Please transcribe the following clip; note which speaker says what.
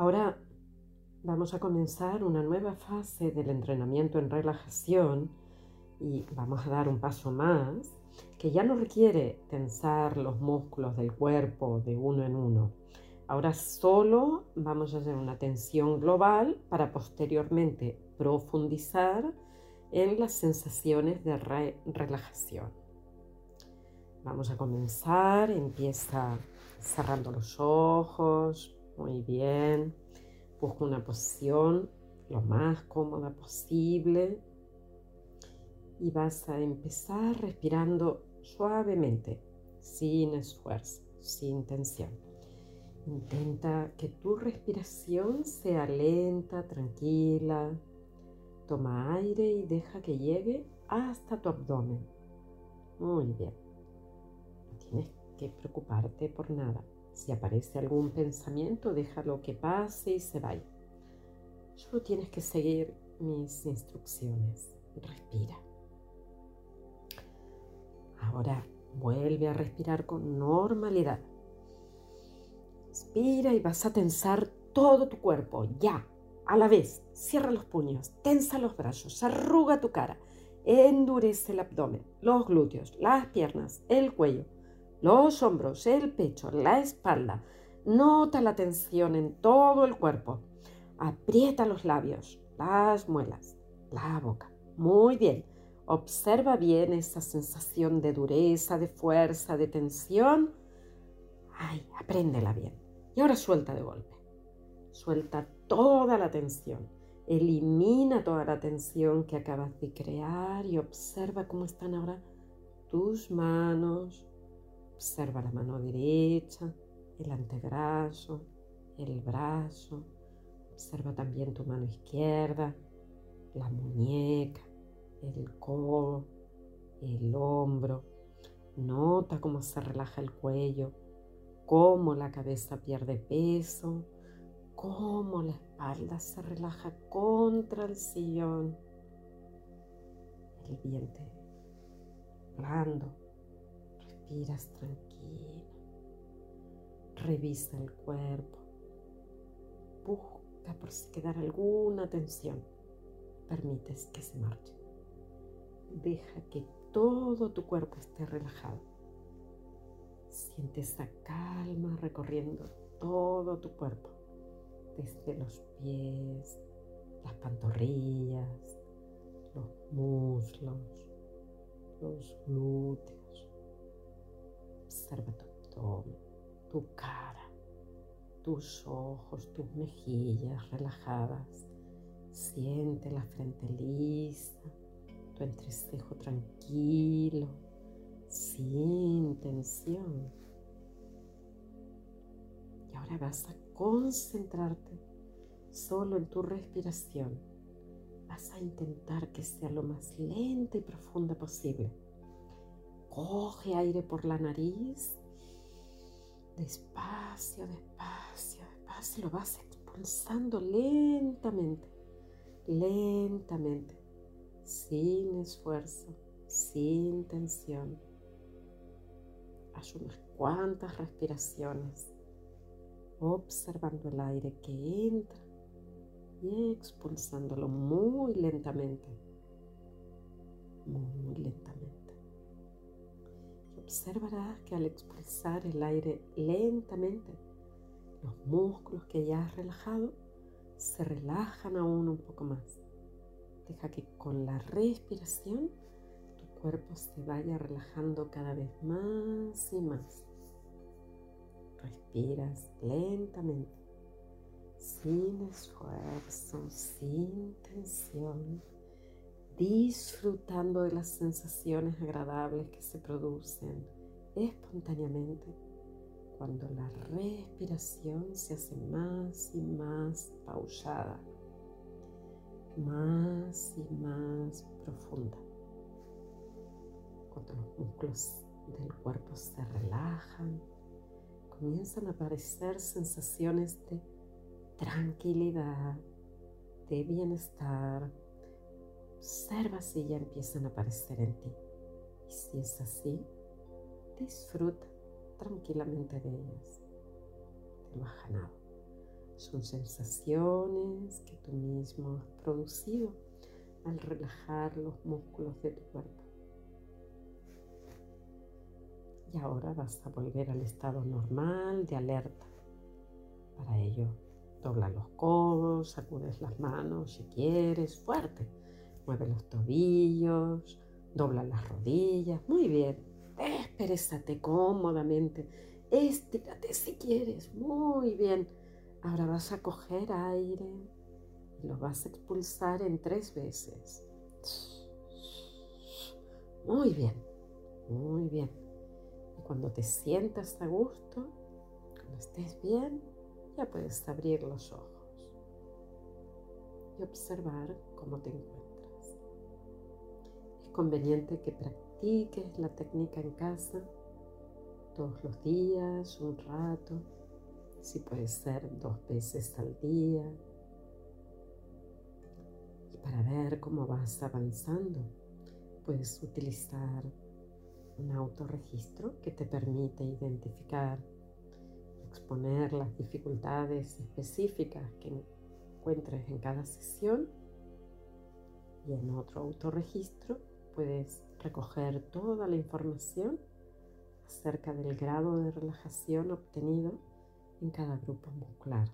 Speaker 1: Ahora vamos a comenzar una nueva fase del entrenamiento en relajación y vamos a dar un paso más que ya no requiere tensar los músculos del cuerpo de uno en uno. Ahora solo vamos a hacer una tensión global para posteriormente profundizar en las sensaciones de relajación. Vamos a comenzar, empieza cerrando los ojos, muy bien, busca una posición lo más cómoda posible y vas a empezar respirando suavemente, sin esfuerzo, sin tensión. Intenta que tu respiración sea lenta, tranquila. Toma aire y deja que llegue hasta tu abdomen. Muy bien. No tienes que preocuparte por nada. Si aparece algún pensamiento, déjalo que pase y se vaya. Solo tienes que seguir mis instrucciones. Respira. Ahora vuelve a respirar con normalidad. Inspira y vas a tensar todo tu cuerpo, ya, a la vez. Cierra los puños, tensa los brazos, arruga tu cara, endurece el abdomen, los glúteos, las piernas, el cuello, los hombros, el pecho, la espalda. Nota la tensión en todo el cuerpo. Aprieta los labios, las muelas, la boca. Muy bien. Observa bien esa sensación de dureza, de fuerza, de tensión. Ay, apréndela bien. Y ahora suelta de golpe. Suelta toda la tensión. Elimina toda la tensión que acabas de crear y observa cómo están ahora tus manos. Observa la mano derecha, el antebrazo, el brazo. Observa también tu mano izquierda, la muñeca, el codo, el hombro. Nota cómo se relaja el cuello, cómo la cabeza pierde peso, cómo la espalda se relaja contra el sillón, el vientre blando, respiras tranquilo, revisa el cuerpo, busca por si quedara alguna tensión, permites que se marche, deja que todo tu cuerpo esté relajado. Siente esa calma recorriendo todo tu cuerpo, desde los pies, las pantorrillas, los muslos, los glúteos. Observa tu abdomen, tu cara, tus ojos, tus mejillas relajadas. Siente la frente lisa, tu entrecejo tranquilo sin tensión. Y ahora vas a concentrarte solo en tu respiración. Vas a intentar que sea lo más lenta y profunda posible. Coge aire por la nariz. Despacio, despacio, despacio. Lo vas expulsando lentamente, lentamente, sin esfuerzo, sin tensión unas cuantas respiraciones, observando el aire que entra y expulsándolo muy lentamente, muy lentamente. Observarás que al expulsar el aire lentamente, los músculos que ya has relajado se relajan aún un poco más. Deja que con la respiración cuerpo se vaya relajando cada vez más y más. Respiras lentamente, sin esfuerzo, sin tensión, disfrutando de las sensaciones agradables que se producen espontáneamente cuando la respiración se hace más y más pausada, más y más profunda cuando los músculos del cuerpo se relajan, comienzan a aparecer sensaciones de tranquilidad, de bienestar. Observa si ya empiezan a aparecer en ti. Y si es así, disfruta tranquilamente de ellas. Te lo has ganado. Son sensaciones que tú mismo has producido al relajar los músculos de tu cuerpo. Y ahora vas a volver al estado normal de alerta. Para ello, dobla los codos, sacudes las manos si quieres, fuerte. Mueve los tobillos, dobla las rodillas. Muy bien. Desperezate cómodamente. Estírate si quieres. Muy bien. Ahora vas a coger aire y lo vas a expulsar en tres veces. Muy bien. Muy bien. Y cuando te sientas a gusto, cuando estés bien, ya puedes abrir los ojos y observar cómo te encuentras. Conveniente que practiques la técnica en casa todos los días, un rato, si puede ser dos veces al día. Y para ver cómo vas avanzando, puedes utilizar un autorregistro que te permite identificar exponer las dificultades específicas que encuentres en cada sesión y en otro autorregistro puedes recoger toda la información acerca del grado de relajación obtenido en cada grupo muscular.